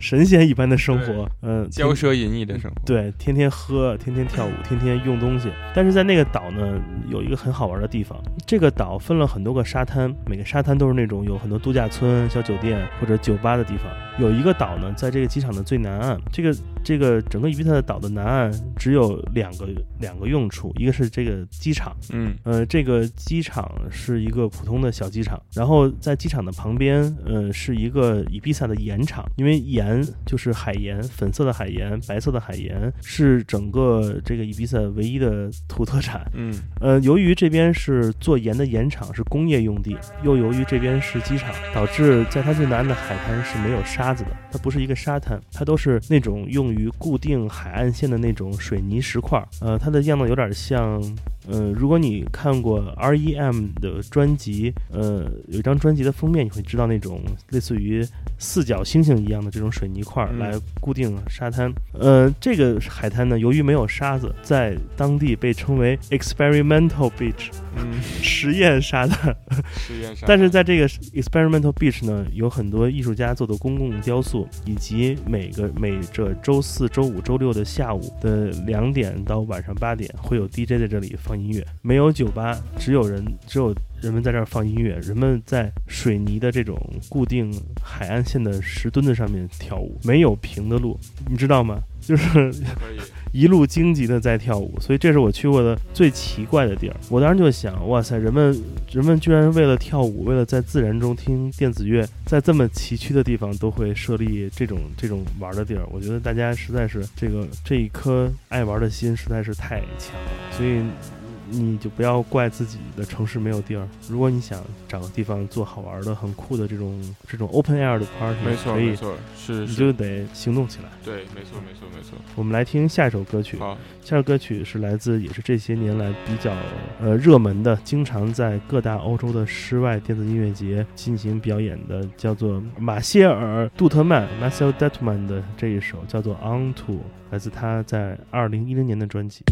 神仙一般的生活，嗯，骄奢淫逸的生活。对，天天喝，天天跳舞，天天用东西。但是在那个岛呢，有一个很好玩的地方。这个岛分了很多个沙滩，每个沙滩都是那种有很多度假村、小酒店或者酒吧的地方。有一个岛呢，在这个机场的最南岸。这个这个整个伊比萨的岛的南岸只有两个两个用处，一个是这个机场，嗯。呃，这个机场是一个普通的小机场，然后在机场的旁边，呃，是一个伊比萨的盐场，因为盐就是海盐，粉色的海盐，白色的海盐是整个这个伊比萨唯一的土特产。嗯。呃，由于这边是做盐的盐场，是工业用地，又由于这边是机场，导致在它最南岸的海滩是没有沙子的，它不是一个沙滩，它都是那种用于固定海岸线的那种水泥石块。呃，它的样子有点像。呃，如果你看过 R.E.M. 的专辑，呃，有一张专辑的封面，你会知道那种类似于四角星星一样的这种水泥块来固定沙滩。呃，这个海滩呢，由于没有沙子，在当地被称为 experimental beach 嗯，实验沙滩。实验上，但是在这个 experimental beach 呢，有很多艺术家做的公共雕塑，以及每个每这周四周五周六的下午的两点到晚上八点，会有 DJ 在这里放音乐，没有酒吧，只有人只有。人们在这儿放音乐，人们在水泥的这种固定海岸线的石墩子上面跳舞，没有平的路，你知道吗？就是，一路荆棘的在跳舞，所以这是我去过的最奇怪的地儿。我当时就想，哇塞，人们人们居然为了跳舞，为了在自然中听电子乐，在这么崎岖的地方都会设立这种这种玩的地儿。我觉得大家实在是这个这一颗爱玩的心实在是太强了，所以。你就不要怪自己的城市没有地儿。如果你想找个地方做好玩的、很酷的这种这种 open air 的 party，没错没，错，是你，就得行动起来。对，没错没错没错。我们来听下一首歌曲。好，下首歌曲是来自也是这些年来比较呃热门的，经常在各大欧洲的室外电子音乐节进行表演的，叫做马歇尔·杜特曼 （Marcel Dutman） 的这一首叫做《On To》，来自他在二零一零年的专辑。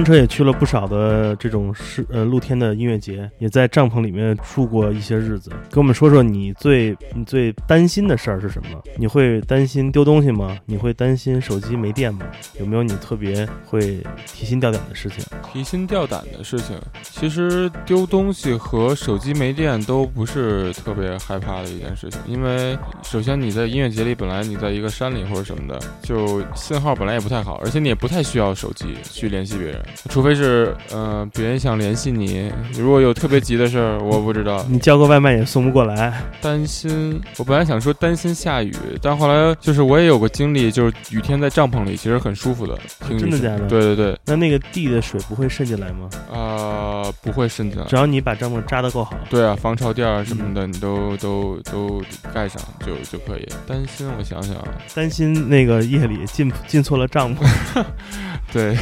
过山车也去了不少的这种是呃露天的音乐节，也在帐篷里面住过一些日子。跟我们说说你最你最担心的事儿是什么？你会担心丢东西吗？你会担心手机没电吗？有没有你特别会提心吊胆的事情？提心吊胆的事情，其实丢东西和手机没电都不是特别害怕的一件事情，因为首先你在音乐节里本来你在一个山里或者什么的，就信号本来也不太好，而且你也不太需要手机去联系别人，除非是呃别人想联系你，如果有特别急的事儿，我不知道。你叫个外卖也送不过来，担心，我本来想说担心下雨，但后来就是我也有个经历，就是雨天在帐篷里其实很舒服的，挺真的假的对对对，那那个地的水不会渗进来吗？啊、不会渗进来只。要你把帐篷扎得够好。对啊，防潮垫儿什嗯么的，你都都都盖上就就可以。担心，我想想啊，担心那个夜里进进错了帐篷，对，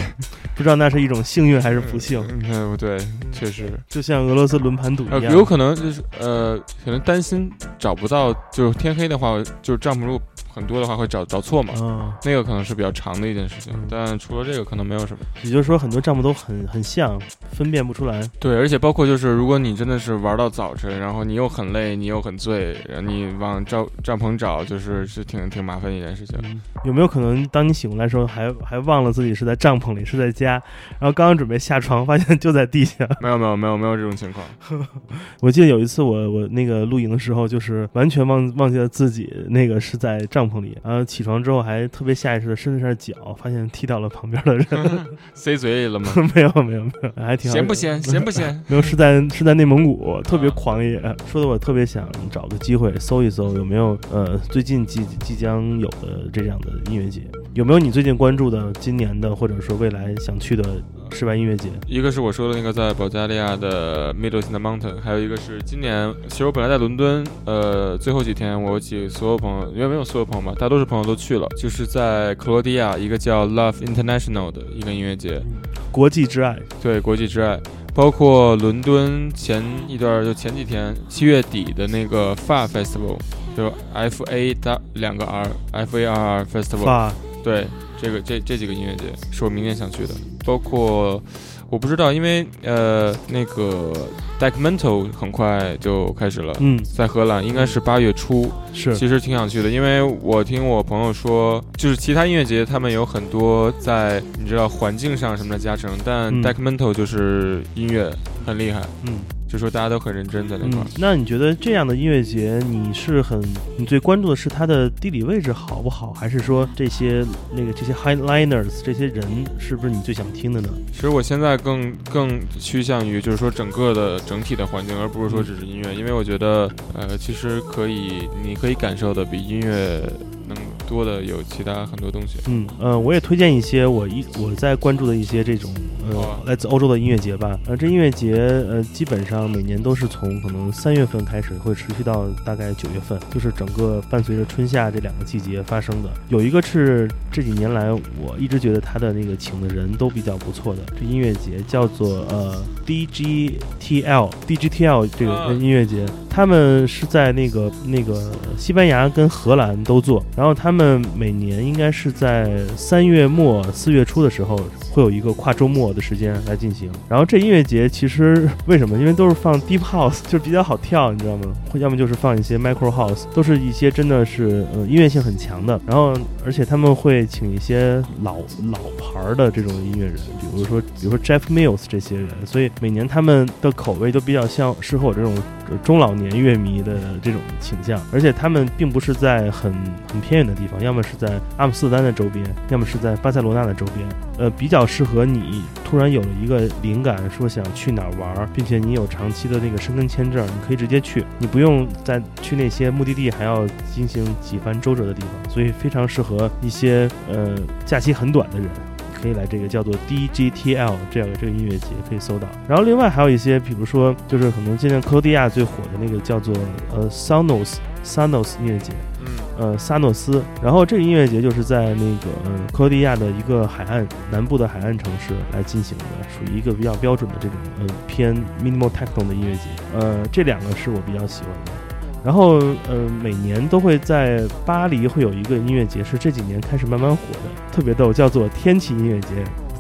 不知道那是一种幸运还是不幸。嗯，对，确实，就像俄罗斯轮盘赌呃，一样，有可能就是呃，可能担心找不到，就是天黑的话，就是帐篷如果很多的话会找找错嘛，啊，那个可能是比较长的一件事情嗯。但除了这个，可能没有什么。也就是说很多帐篷都很很像，分辨不出来。对，而且包括就是，如果你真的是玩到早晨，然后你又很累，你又很醉，然后你往帐帐篷找，就是是挺挺麻烦的一件事情。嗯，有没有可能当你醒过来的时候还还忘了自己是在帐篷里，是在家，然后刚刚准备下床，发现就在地下？没有没有没有没有这种情况。我记得有一次我我那个露营的时候，就是完全忘忘记了自己那个是在帐篷里，然后起床之后还特别下意识的伸了下脚，发现踢到了旁边的人。塞嘴里了吗？没有没有没有，还挺好闲不咸？咸不咸？没有，是在是在内蒙古，特别狂野，说的我特别想找个机会搜一搜有没有呃最近即即将有的这样的音乐节，有没有你最近关注的今年的或者说未来想去的室外音乐节？一个是我说的那个在保加利亚的 Middle in the Mountain，还有一个是今年，其实我本来在伦敦，呃，最后几天我几所有朋友，因为没有所有朋友嘛，大多数朋友都去了，就是在克罗地亚一个叫 Love International 的一个音乐节，国际之爱，对国际之爱。包括伦敦前一段，就前几天七月底的那个 FA Festival，就 F A 大两个 R F A R R Festival，发对，这个这这几个音乐节是我明年想去的，包括我不知道，因为呃那个 Deckmental 很快就开始了。嗯在荷兰应该是八月初，是其实挺想去的，因为我听我朋友说，就是其他音乐节他们有很多在你知道环境上什么的加成，但嗯 Deckmental 就是音乐很厉害，嗯就说大家都很认真在那块嗯儿。，那你觉得这样的音乐节你是很你最关注的是它的地理位置好不好，还是说这些那个这些 highliners 这些人是不是你最想听的呢？其实我现在更更趋向于就是说整个的整体的环境，而不是说只是音乐，因为我觉得呃，其实可以你可以感受的比音乐能多的有其他很多东西。嗯呃，我也推荐一些我一我在关注的一些这种呃来自欧洲的音乐节吧。呃，这音乐节呃基本上每年都是从可能三月份开始，会持续到大概九月份，就是整个伴随着春夏这两个季节发生的。有一个是这几年来我一直觉得他的那个请的人都比较不错的，这音乐节叫做呃 DGTL DGTL 这个啊音乐节，他们是在那个那个西班牙跟荷兰都做，然后他们他们每年应该是在三月末四月初的时候会有一个跨周末的时间来进行。然后这音乐节其实为什么？因为都是放 deep house，就是比较好跳，你知道吗？要么就是放一些 micro house，都是一些真的是呃音乐性很强的。然后而且他们会请一些老老牌儿的这种音乐人，比如说比如说 Jeff Mills 这些人，所以每年他们的口味都比较像适合我这种中老年乐迷的这种倾向，而且他们并不是在很很偏远的地方，要么是在阿姆斯特丹的周边，要么是在巴塞罗那的周边，呃，比较适合你突然有了一个灵感，说想去哪儿玩，并且你有长期的那个申根签证，你可以直接去，你不用再去那些目的地还要进行几番周折的地方，所以非常适合一些呃假期很短的人。可以来这个叫做 DGTL 这样的这个音乐节可以搜到。然后另外还有一些，比如说就是可能今年克罗地亚最火的那个叫做呃 Sanos Sanos 音乐节，嗯呃萨诺斯。然后这个音乐节就是在那个嗯克罗地亚的一个海岸南部的海岸城市来进行的，属于一个比较标准的这种呃偏 minimal techno 的音乐节。呃，这两个是我比较喜欢的。然后，呃，每年都会在巴黎会有一个音乐节，是这几年开始慢慢火的，特别逗，叫做天气音乐节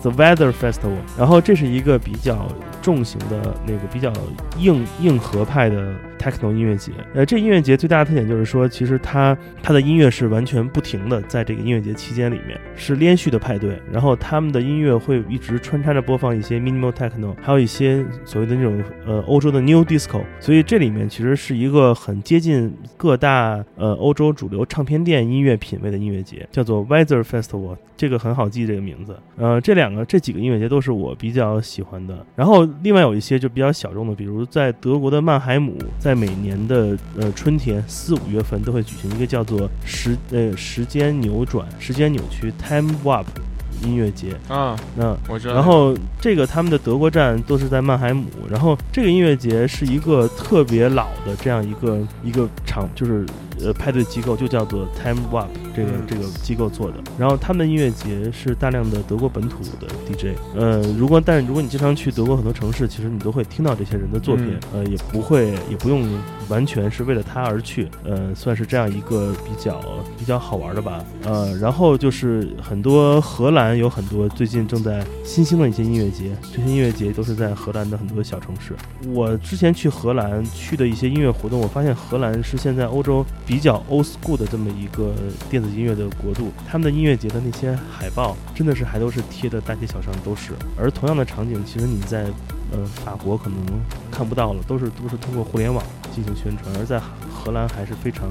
The Weather Festival。然后这是一个比较重型的那个比较硬硬核派的 techno 音乐节。呃，这音乐节最大的特点就是说，其实它它的音乐是完全不停的，在这个音乐节期间里面是连续的派对，然后他们的音乐会一直穿插着播放一些 minimal techno，还有一些所谓的那种呃欧洲的 new disco。所以这里面其实是一个很接近各大呃欧洲主流唱片店音乐品味的音乐节，叫做 Weather Festival。这个很好记这个名字。呃，这两个这几个音乐节都是我比较喜欢的。然后另外有一些就比较小众的，比如在德国的曼海姆，在每年的呃春天四五月份都会举行一个叫做时呃时间扭转、时间扭曲 Time Warp 音乐节。啊，那我知道。然后这个他们的德国站都是在曼海姆，然后这个音乐节是一个特别老的这样一个一个场，就是呃派对机构，就叫做 Time Warp 这个嗯这个机构做的。然后他们的音乐节是大量的德国本土的 DJ，呃，如果但是如果你经常去德国很多城市，其实你都会听到这些人的作品，呃，也不会也不用完全是为了他而去，呃，算是这样一个比较比较好玩的吧，呃，然后就是很多荷兰有很多最近正在新兴的一些音乐节，这些音乐节都是在荷兰的很多小城市。我之前去荷兰去的一些音乐活动，我发现荷兰是现在欧洲比较 old school 的这么一个电子音乐的国度，他们的音乐节的那些海报真的是还都是贴的大街小巷都是，而同样的场景，其实你在呃法国可能看不到了，都是都是通过互联网进行宣传，而在荷兰还是非常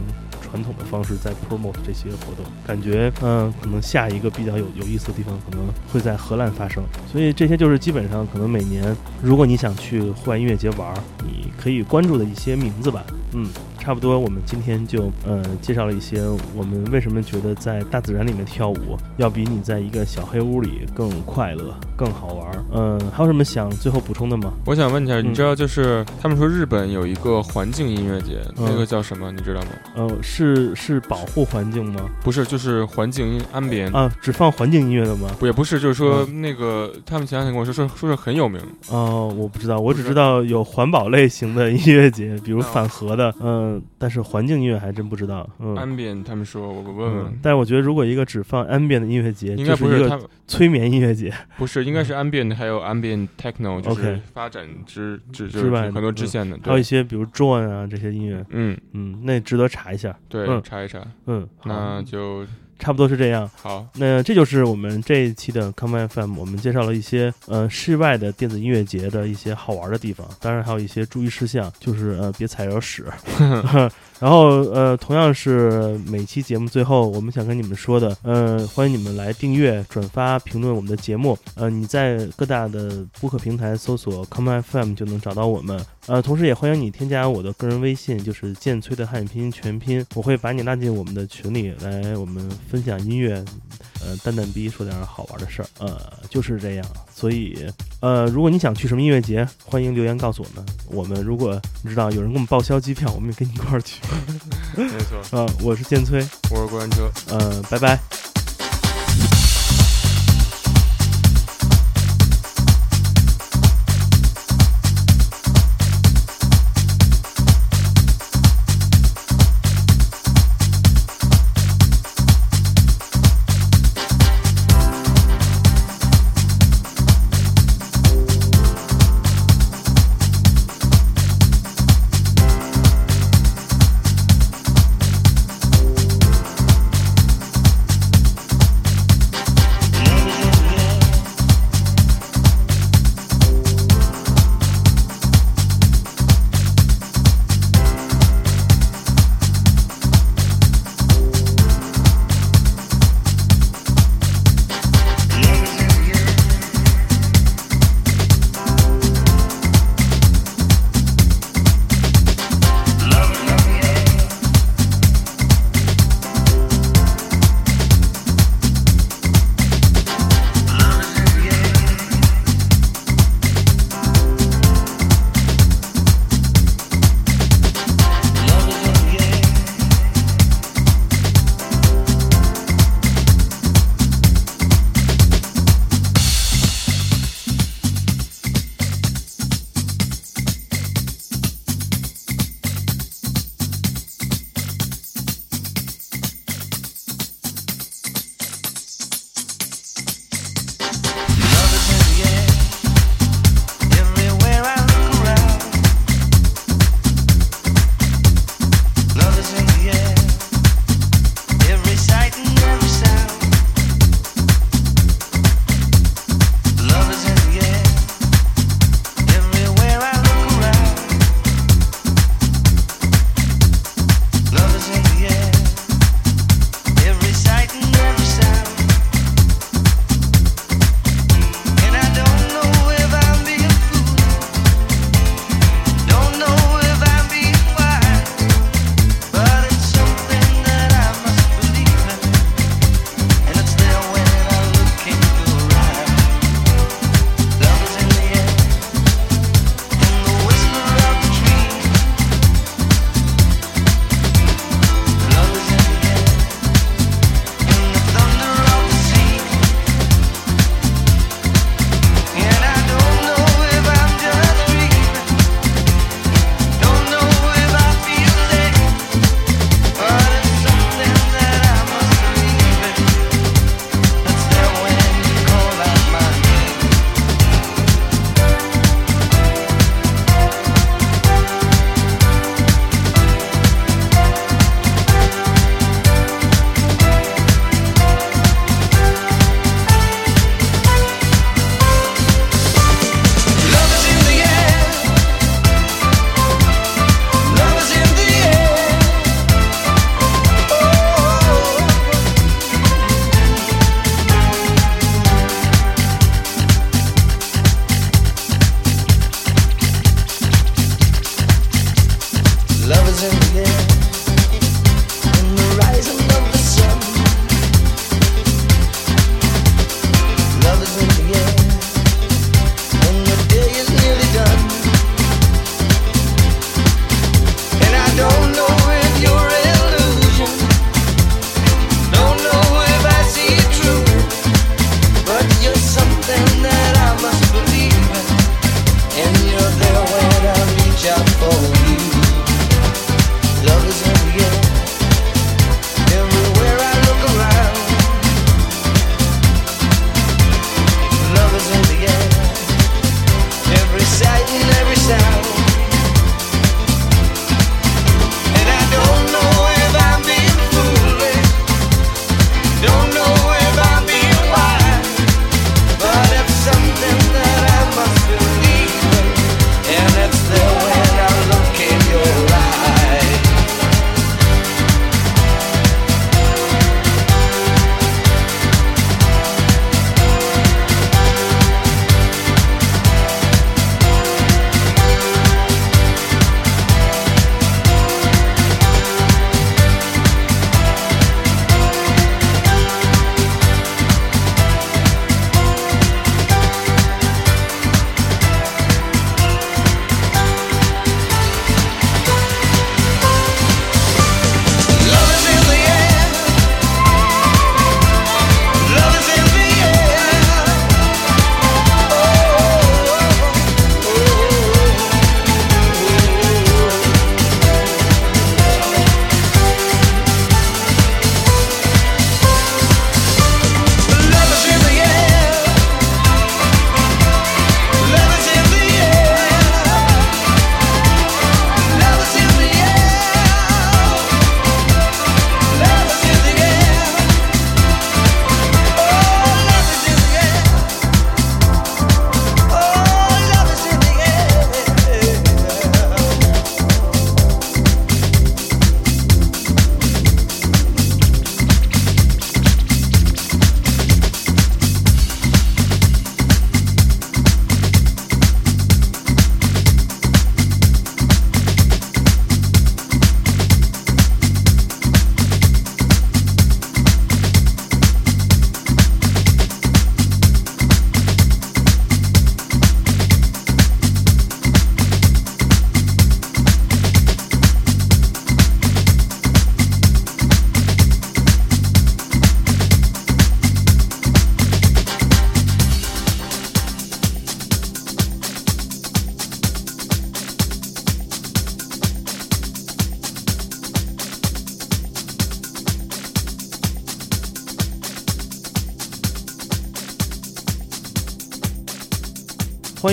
传统的方式在 promote 这些活动，感觉嗯、可能下一个比较有有意思的地方可能会在荷兰发生，所以这些就是基本上可能每年如果你想去户外音乐节玩，你可以关注的一些名字吧，嗯。差不多，我们今天就呃介绍了一些我们为什么觉得在大自然里面跳舞要比你在一个小黑屋里更快乐、更好玩儿。嗯、还有什么想最后补充的吗？我想问一下，嗯你知道就是他们说日本有一个环境音乐节，嗯那个叫什么？你知道吗？呃，是是保护环境吗？不是，就是环境音安边。啊，只放环境音乐的吗？不也不是，就是说嗯那个他们前两天跟我说说说是很有名，哦，我不知道，我只知道有环保类型的音乐节，比如哦反核的，嗯，但是环境音乐还真不知道，嗯。安边他们说我我问嗯问，，但是我觉得，如果一个只放 ambient 的音乐节，应该不就是一个催眠音乐节，不是，应该是 ambient 还有 ambient techno，就是发展之之就之外很多支嗯线的，还有一，些比如 drone 啊这些音乐，嗯，嗯，那值得查一下。对，嗯。查一查，嗯，那就差不多是这样。好，那这就是我们这一期的 Come FM，我们介绍了一些呃室外的电子音乐节的一些好玩的地方，当然还有一些注意事项，就是呃别踩着屎。然后呃，同样是每期节目最后，我们想跟你们说的，呃，欢迎你们来订阅、转发、评论我们的节目。呃，你在各大的播客平台搜索 Come FM 就能找到我们。呃，同时也欢迎你添加我的个人微信，就是剑崔的汉语拼音全拼，我会把你拉进我们的群里来，我们分享音乐，呃，蛋蛋逼说点好玩的事儿，呃，就是这样。所以，呃，如果你想去什么音乐节，欢迎留言告诉我们。我们如果你知道有人给我们报销机票，我们也跟你一块儿去。没错，嗯、我是剑崔，我是过山车。呃，拜拜。